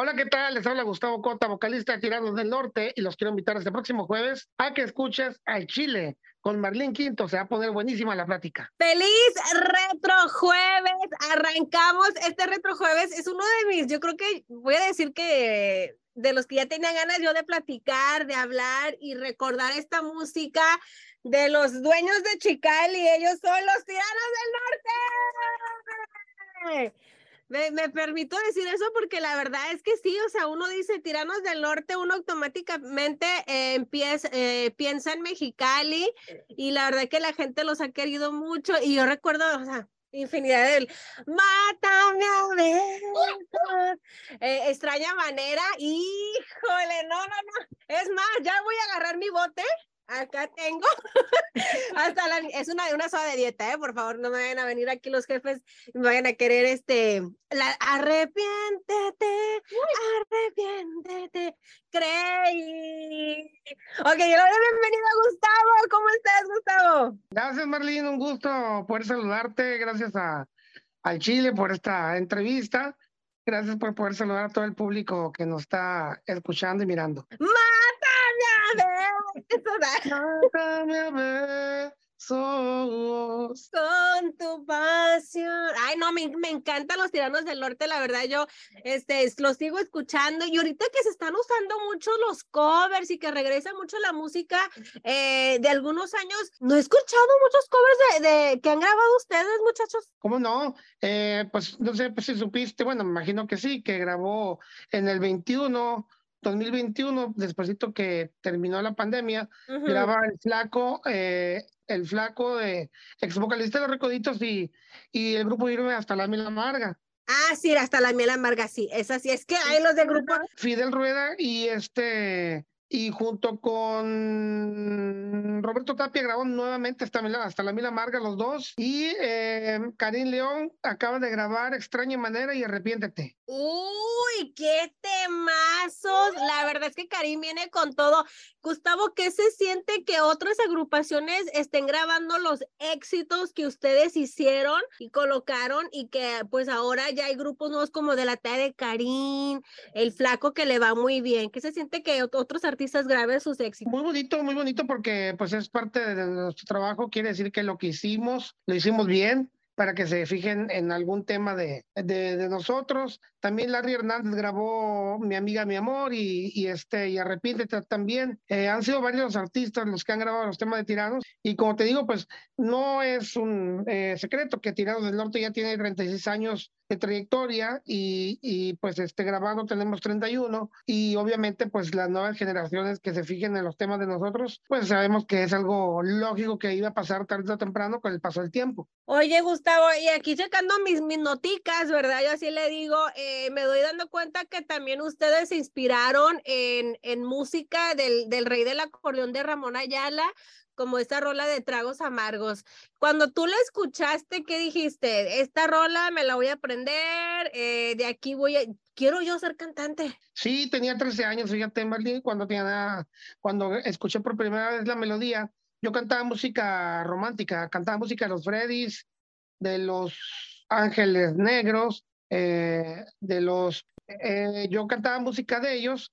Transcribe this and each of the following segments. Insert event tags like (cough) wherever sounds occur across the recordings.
Hola, ¿qué tal? Les habla Gustavo Cota, vocalista de Tiranos del Norte, y los quiero invitar este próximo jueves a que escuches al Chile con Marlene Quinto. Se va a poner buenísima la plática. ¡Feliz Retro Jueves! Arrancamos este Retro Jueves. Es uno de mis, yo creo que voy a decir que de los que ya tenía ganas yo de platicar, de hablar y recordar esta música de los dueños de Chicali. Ellos son los Tiranos del Norte. Me, permito decir eso porque la verdad es que sí, o sea, uno dice tiranos del norte, uno automáticamente eh, eh, piensa en Mexicali y la verdad que la gente los ha querido mucho y yo recuerdo, o sea, infinidad del mátame a ver eh, extraña manera, híjole, no, no, no, es más, ya voy a agarrar mi bote Acá tengo. (laughs) Hasta la, es una, una soda de dieta, ¿eh? Por favor, no me vayan a venir aquí los jefes y me vayan a querer este. La, arrepiéntete, arrepiéntete, creí. Ok, bienvenido Gustavo. ¿Cómo estás, Gustavo? Gracias, Marlene. Un gusto poder saludarte. Gracias a, al Chile por esta entrevista. Gracias por poder saludar a todo el público que nos está escuchando y mirando. ¡Mátame a ver (laughs) con tu pasión. Ay, no, me, me, encantan los tiranos del norte, la verdad, yo este, los sigo escuchando y ahorita que se están usando mucho los covers y que regresa mucho la música eh, de algunos años, no he escuchado muchos covers de, de que han grabado ustedes, muchachos. ¿Cómo no? Eh, pues no sé pues, si supiste, bueno, me imagino que sí, que grabó en el 21 2021, despuésito que terminó la pandemia, graba el flaco, eh, el flaco de ex vocalista de los Recoditos y, y el grupo Irme hasta la Miel Amarga. Ah, sí, hasta la Miel Amarga, sí, es así, es que hay los de grupo. Fidel Rueda y este y junto con Roberto Tapia grabó nuevamente hasta, hasta la Mila Amarga los dos y eh, Karim León acaba de grabar Extraña Manera y Arrepiéntete. Uy, qué temazos. La verdad es que Karim viene con todo. Gustavo, ¿qué se siente que otras agrupaciones estén grabando los éxitos que ustedes hicieron y colocaron y que pues ahora ya hay grupos nuevos como de la talla de Karim, el flaco que le va muy bien? ¿Qué se siente que otros artistas graben sus éxitos. Muy bonito, muy bonito porque pues es parte de nuestro trabajo, quiere decir que lo que hicimos, lo hicimos bien para que se fijen en algún tema de, de, nosotros. También Larry Hernández grabó Mi amiga, mi amor y, y este, y Arrepiéntete también. Eh, han sido varios artistas los que han grabado los temas de Tiranos y como te digo, pues no es un eh, secreto que Tiranos del Norte ya tiene 36 años de trayectoria y, y pues este grabando tenemos 31 y obviamente pues las nuevas generaciones que se fijen en los temas de nosotros, pues sabemos que es algo lógico que iba a pasar tarde o temprano con el paso del tiempo. Oye, Gustavo, y aquí checando mis, mis noticas, ¿verdad? Yo así le digo, eh, me doy dando cuenta que también ustedes se inspiraron en, en música del, del rey del acordeón de Ramón Ayala, como esta rola de tragos amargos. Cuando tú la escuchaste, ¿qué dijiste? Esta rola me la voy a aprender, eh, de aquí voy a, quiero yo ser cantante. Sí, tenía 13 años, fíjate, Marlene, cuando, tenía, cuando escuché por primera vez la melodía, yo cantaba música romántica, cantaba música de los Freddys, de los Ángeles Negros, eh, de los, eh, yo cantaba música de ellos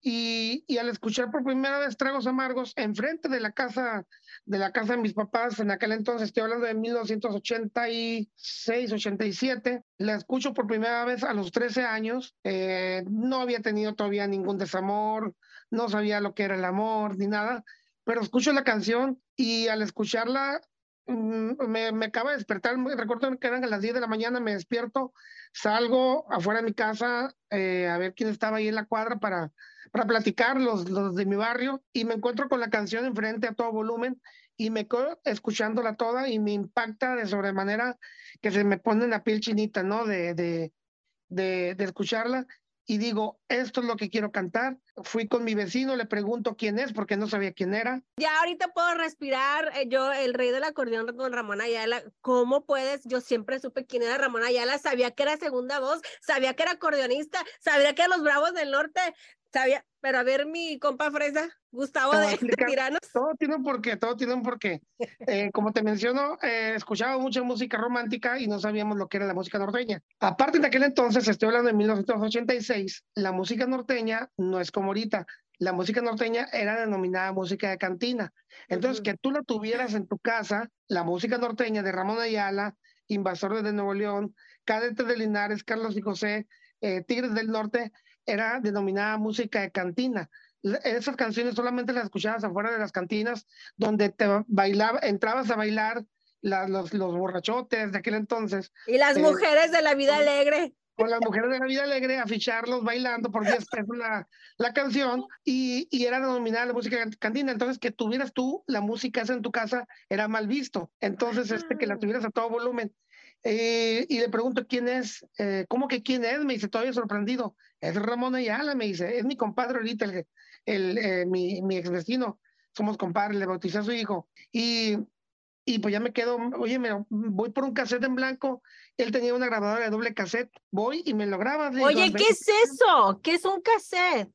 y, al escuchar por primera vez Tragos Amargos enfrente de la casa de la casa de mis papás, en aquel entonces estoy hablando de 1986, 87, la escucho por primera vez a los 13 años, eh, no había tenido todavía ningún desamor, no sabía lo que era el amor ni nada, pero escucho la canción y al escucharla me, me acaba de despertar, recuerdo que eran las 10 de la mañana, me despierto, salgo afuera de mi casa eh, a ver quién estaba ahí en la cuadra para para platicar los, los de mi barrio y me encuentro con la canción enfrente a todo volumen y me quedo escuchándola toda y me impacta de sobremanera que se me pone la piel chinita, ¿no? De, de, de, de escucharla y digo, esto es lo que quiero cantar. Fui con mi vecino, le pregunto quién es porque no sabía quién era. Ya ahorita puedo respirar. Eh, yo, el rey del acordeón, don Ramón Ayala, ¿cómo puedes? Yo siempre supe quién era Ramón Ayala, sabía que era segunda voz, sabía que era acordeonista, sabía que era los Bravos del Norte, sabía, pero a ver mi compa Fresa, Gustavo de Tiranos. Todo tiene un porqué, todo tiene un porqué. Eh, como te menciono, eh, escuchaba mucha música romántica y no sabíamos lo que era la música norteña. Aparte de aquel entonces, estoy hablando de 1986, la música norteña no es como ahorita. La música norteña era denominada música de cantina. Entonces, que tú la tuvieras en tu casa, la música norteña de Ramón Ayala, Invasores de Nuevo León, Cadetes de Linares, Carlos y José, eh, Tigres del Norte, era denominada música de cantina. Esas canciones solamente las escuchabas afuera de las cantinas, donde te bailaba, entrabas a bailar los, los borrachotes de aquel entonces. Y las eh, mujeres de la vida alegre. Con las mujeres de la vida alegre, a ficharlos bailando por 10 pesos la, la canción, y, y, era denominada la música de cantina. Entonces, que tuvieras tú la música esa en tu casa era mal visto. Entonces, este, que la tuvieras a todo volumen. Eh, y le pregunto quién es, eh, ¿cómo que quién es? Me dice, todavía sorprendido. Es Ramón Ayala, me dice, es mi compadre ahorita, el, el eh, mi, mi ex vecino. Somos compadres, le bauticé a su hijo. Y, y pues ya me quedo, oye, me voy por un cassette en blanco. Él tenía una grabadora de doble cassette. Voy y me lo graba. Oye, ¿qué es eso? ¿Qué es un cassette?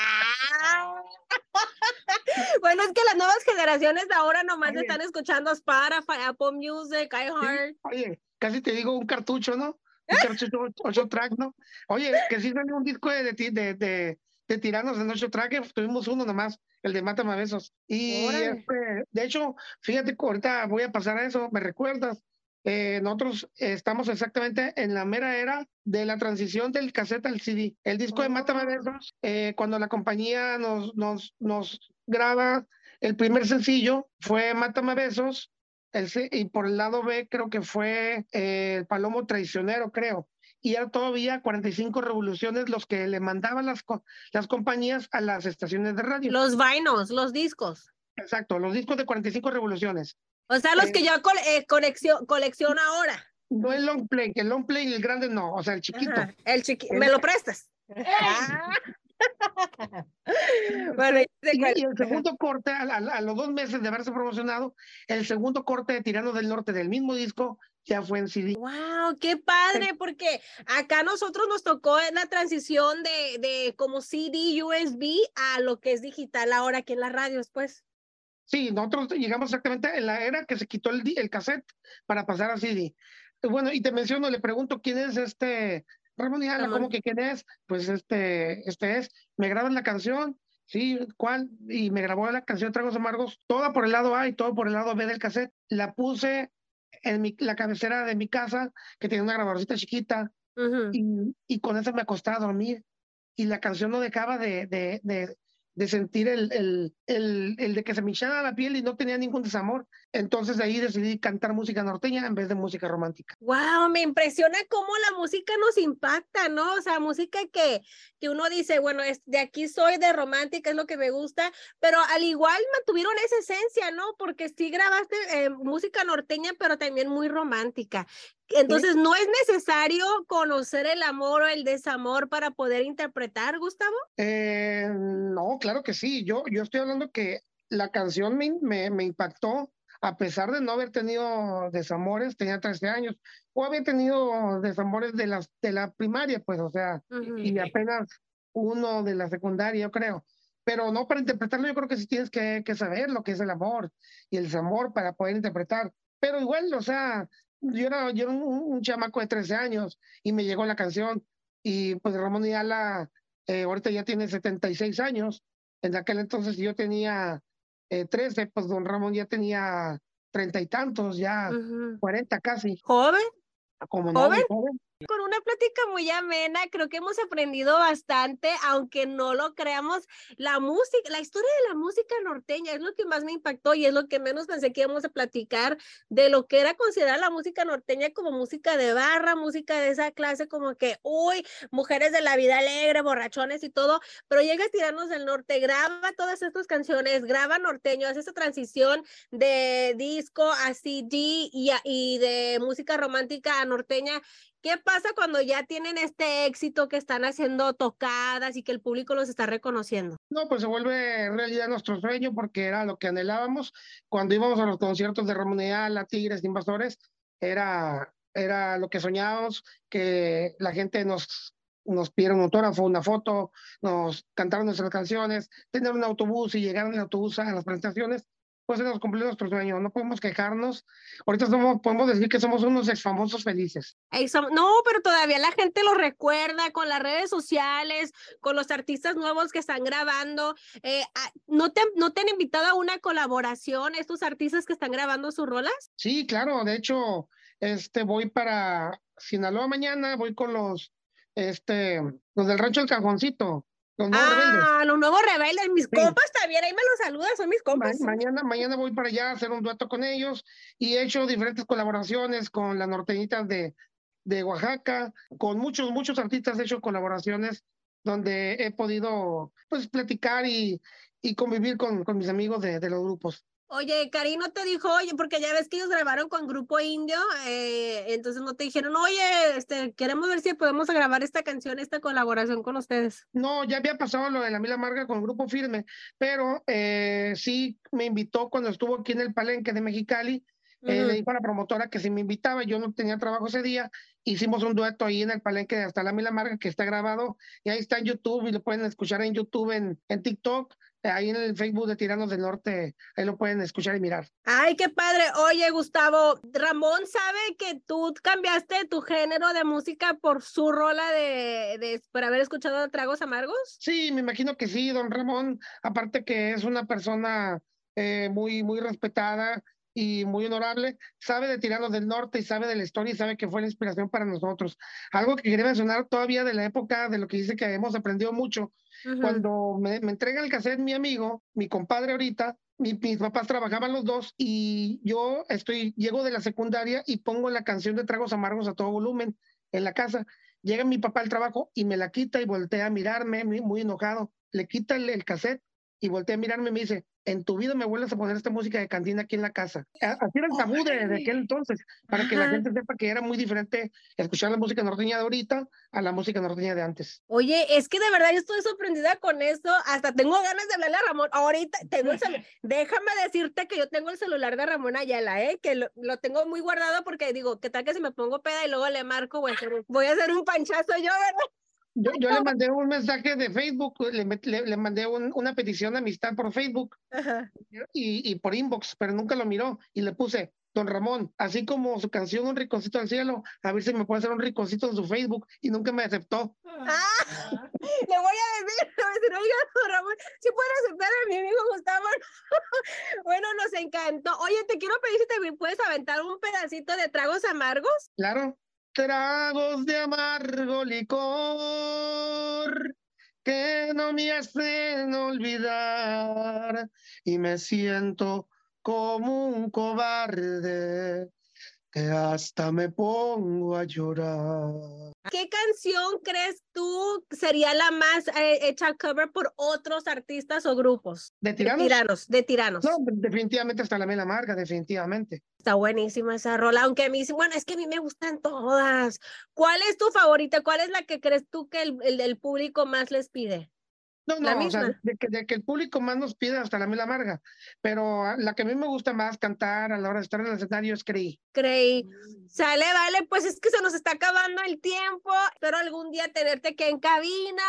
Ah. (laughs) bueno, es que las nuevas generaciones de ahora nomás están escuchando Spotify, Apple Music, iHeart. Oye, casi te digo un cartucho, ¿no? Un cartucho, ocho track, ¿no? Oye, que sí salió un disco de, de, de, de tiranos en ocho track, tuvimos uno nomás, el de Mátame Besos. Y este, de hecho, fíjate que ahorita voy a pasar a eso, ¿me recuerdas? Eh, nosotros estamos exactamente en la mera era de la transición del cassette al CD. El disco de Mátame Besos, eh, cuando la compañía nos, nos, nos graba el primer sencillo, fue Mátame Besos, el, y por el lado B creo que fue eh, el Palomo Traicionero, creo. Y era todavía 45 revoluciones los que le mandaban las, las compañías a las estaciones de radio. Los vainos, los discos. Exacto, los discos de 45 revoluciones. O sea, los que yo eh, colecciono ahora. No el long play, el long play y el grande no, o sea, el chiquito. el chiquito, ¿me lo prestas? (laughs) bueno, y, el segundo corte, a, los dos meses de haberse promocionado, el segundo corte de Tirano del Norte del mismo disco ya fue en CD. ¡Wow! ¡Qué padre! Porque acá nosotros nos tocó en la transición de, de como CD, USB a lo que es digital ahora aquí en las radios, pues. Sí, nosotros llegamos exactamente en la era que se quitó el, el cassette para pasar a CD. Bueno, y te menciono, le pregunto quién es este Ramón y ¿cómo que quién es? Pues este, este es, me graban la canción, sí, ¿cuál? Y me grabó la canción Tragos Amargos, toda por el lado A y todo por el lado B del cassette. La puse en mi, la cabecera de mi casa, que tiene una grabadorcita chiquita, y, y, con esa me acostaba a dormir. Y la canción no dejaba de, de, de, de sentir el, el, el, el, de que se me hinchaba la piel y no tenía ningún desamor. Entonces de ahí decidí cantar música norteña en vez de música romántica. Wow, me impresiona cómo la música nos impacta, ¿no? O sea, música que, que uno dice, bueno, es, de aquí soy de romántica, es lo que me gusta, pero al igual mantuvieron esa esencia, ¿no? Porque sí grabaste eh, música norteña, pero también muy romántica. Entonces, ¿no es necesario conocer el amor o el desamor para poder interpretar, Gustavo? Eh, no, claro que sí. Yo, yo estoy hablando que la canción me, me, me, impactó a pesar de no haber tenido desamores, tenía 13 años, o había tenido desamores de, las, de la primaria, pues, o sea, y apenas uno de la secundaria, yo creo. Pero no, para interpretarlo yo creo que sí tienes que, que saber lo que es el amor y el desamor para poder interpretar. Pero igual, o sea, yo era, yo un, chamaco de 13 años y me llegó la canción y pues Ramón Ayala eh, ahorita ya tiene 76 años. En aquel entonces yo tenía eh, 13, pues don Ramón ya tenía treinta y tantos, ya cuarenta casi. ¿Joven? Como ¿Joven? joven. Una plática muy amena, creo que hemos aprendido bastante, aunque no lo creamos, la música, la historia de la música norteña es lo que más me impactó y es lo que menos pensé que íbamos a platicar de lo que era considerar la música norteña como música de barra, música de esa clase como que, uy, mujeres de la vida alegre, borrachones y todo, pero llega a tirarnos del norte, graba todas estas canciones, graba norteño, hace esa transición de disco a CD y, y de música romántica a norteña ¿Qué pasa cuando ya tienen este éxito que están haciendo tocadas y que el público los está reconociendo? No, pues se vuelve realidad nuestro sueño porque era lo que anhelábamos cuando íbamos a los conciertos de Ramón la Tigres, Invasores, era, era lo que soñábamos, que la gente nos, nos pidieron un autógrafo, una foto, nos cantaron nuestras canciones, tener un autobús y llegar en el autobús a las presentaciones, pues se nos cumplió nuestro sueño, no podemos quejarnos. Ahorita somos, podemos decir que somos unos ex famosos felices. No, pero todavía la gente lo recuerda con las redes sociales, con los artistas nuevos que están grabando. Eh, ah, ¿no, te, ¿No te han invitado a una colaboración estos artistas que están grabando sus rolas? Sí, claro, de hecho, este, voy para Sinaloa mañana, voy con los, este, los del Rancho El Cajoncito. Los nuevos rebeldes. Ah, los nuevos rebeldes, mis compas también, ahí me los saludas, son mis Ma- compas. mañana, mañana voy para allá a hacer un dueto con ellos y he hecho diferentes colaboraciones con las norteñitas de, de Oaxaca, con muchos, muchos artistas he hecho colaboraciones donde he podido pues platicar y, y convivir con, con mis amigos de, de los grupos. Oye, Cari no te dijo, oye, porque ya ves que ellos grabaron con Grupo Indio, eh, entonces no te dijeron, oye, este, queremos ver si podemos grabar esta canción, esta colaboración con ustedes. No, ya había pasado lo de la Mila Amarga con grupo Firme, pero eh, sí me invitó cuando estuvo aquí en el Palenque de Mexicali. eh, Ujú. le dijo a la promotora que si me invitaba, yo no tenía trabajo ese día, hicimos un dueto ahí en el Palenque de Hasta la Mila Amarga que está grabado y ahí está en YouTube y lo pueden escuchar en YouTube, en, en TikTok, ahí en el Facebook de Tiranos del Norte, ahí lo pueden escuchar y mirar. Ay, qué padre. Oye, Gustavo, Ramón sabe que tú cambiaste tu género de música por su rola de, de por haber escuchado Tragos Amargos. Sí, me imagino que sí, don Ramón, aparte que es una persona eh, muy, muy respetada y muy honorable, sabe de Tiranos del Norte y sabe de la historia y sabe que fue la inspiración para nosotros. Algo que quería mencionar todavía de la época de lo que dice que hemos aprendido mucho, cuando me, me entrega el cassette mi amigo, mi compadre ahorita, mi- mis papás trabajaban los dos y yo estoy, llego de la secundaria y pongo la canción de Tragos Amargos a todo volumen en la casa. Llega mi papá al trabajo y me la quita y voltea a mirarme, muy, muy enojado. Le quita el, el cassette y voltea a mirarme y me dice, en tu vida me vuelves a poner esta música de cantina aquí en la casa. Así era el tabú de, de aquel entonces, para que la gente sepa que era muy diferente escuchar la música norteña de ahorita a la música norteña de antes. Oye, es que de verdad yo estoy sorprendida con esto. Hasta tengo ganas de hablarle a Ramón. Ahorita tengo el celu- Déjame decirte que yo tengo el celular de Ramón Ayala, ¿eh? Que lo, lo tengo muy guardado porque digo, ¿qué tal que si me pongo peda y luego le marco? Voy a hacer un, voy a hacer un panchazo yo, ¿verdad? Yo, yo le mandé un mensaje de Facebook, le, le- le mandé un- una petición de amistad por Facebook y, y por inbox, pero nunca lo miró y le puse, don Ramón, así como su canción Un Riconcito al Cielo, a ver si me puede hacer un riconcito en su Facebook y nunca me aceptó. Ah, (laughs) le voy a decir, le voy a decir, oiga, don Ramón, si puede aceptar a mi amigo Gustavo. (laughs) bueno, nos encantó. Oye, te quiero pedir si también puedes aventar un pedacito de tragos amargos. Claro. Tragos de amargo licor que no me hacen olvidar y me siento como un cobarde que hasta me pongo a llorar. ¿Qué canción crees tú sería la más eh, hecha cover por otros artistas o grupos? ¿De De tiranos? tiranos, de tiranos. No, definitivamente hasta la mela amarga, definitivamente. Está buenísima esa rola, aunque a mí, sí- bueno, es que a mí me gustan todas. ¿Cuál es tu favorita? ¿Cuál es la que crees tú que el, el, el público más les pide? No, La no, o sea, misma. de que, de que el público más nos pide hasta la mela amarga, pero la que a mí me gusta más cantar a la hora de estar en el escenario es Creí. Creí. Sale, vale, pues es que se nos está acabando el tiempo. Espero algún día tenerte aquí en cabina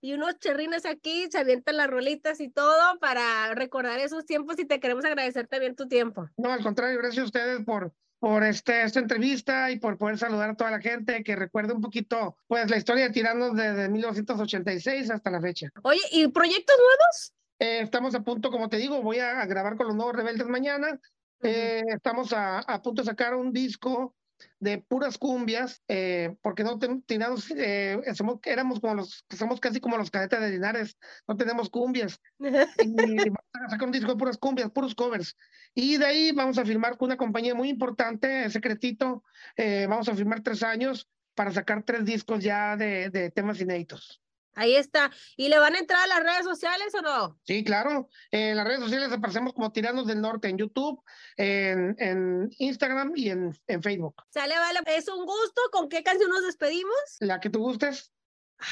y unos cherrines aquí, se avientan las rolitas y todo para recordar esos tiempos y te queremos agradecer también tu tiempo. No, al contrario, gracias a ustedes por, por este, esta entrevista y por poder saludar a toda la gente que recuerde un poquito pues la historia de Tiranos desde 1986 hasta la fecha. Oye, ¿y proyectos nuevos? Eh, estamos a punto, como te digo, voy a, grabar con los nuevos rebeldes mañana. Eh, estamos a, a punto de sacar un disco de puras cumbias, eh, porque no ten- tiranos, eh, somos, éramos como los, somos casi como los cadetes de Linares, no tenemos cumbias. (laughs) Y vamos a sacar un disco de puras cumbias, puros covers. Y de ahí vamos a firmar con una compañía muy importante, secretito, eh, vamos a firmar tres años para sacar tres discos ya de, de temas inéditos. Ahí está. ¿Y le van a entrar a las redes sociales o no? Sí, claro. En las redes sociales aparecemos como Tiranos del Norte en YouTube, en, en Instagram y en, en Facebook. Sale, vale. Es un gusto. ¿Con qué canción nos despedimos? La que tú gustes.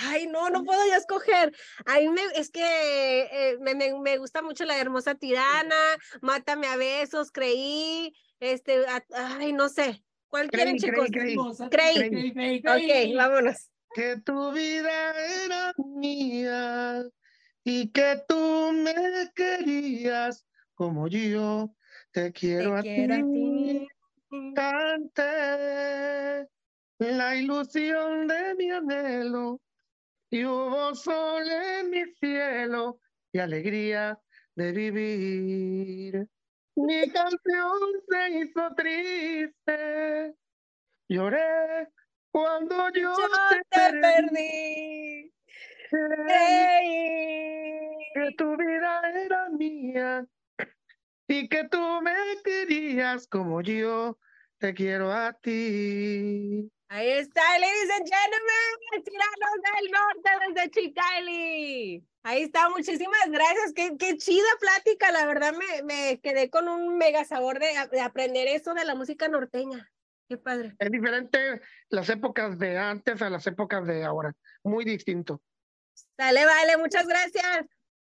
Ay, no, no puedo ya escoger. A mí me, es que eh, me, me, me gusta mucho la hermosa tirana, Mátame a besos, creí, este, a- ay, no sé. ¿Cuál quieren, Creí, chicos? creí, creí. Creí. Ok, vámonos. Que tu vida era mía y que tú me querías como yo te quiero, a, ti. Cante la ilusión de mi anhelo y hubo sol en mi cielo y alegría de vivir. Mi canción se hizo triste, lloré cuando yo, te, perdí. Que tu vida era mía y que tú me querías como yo te quiero a ti. Ahí está, ladies and gentlemen, tiranos del norte desde Chicali. Ahí está, muchísimas gracias. Qué, qué chida plática, la verdad me, me quedé con un mega sabor de, de, aprender eso de la música norteña. Qué padre. Es diferente las épocas de antes a las épocas de ahora, muy distinto. Dale, vale, muchas gracias.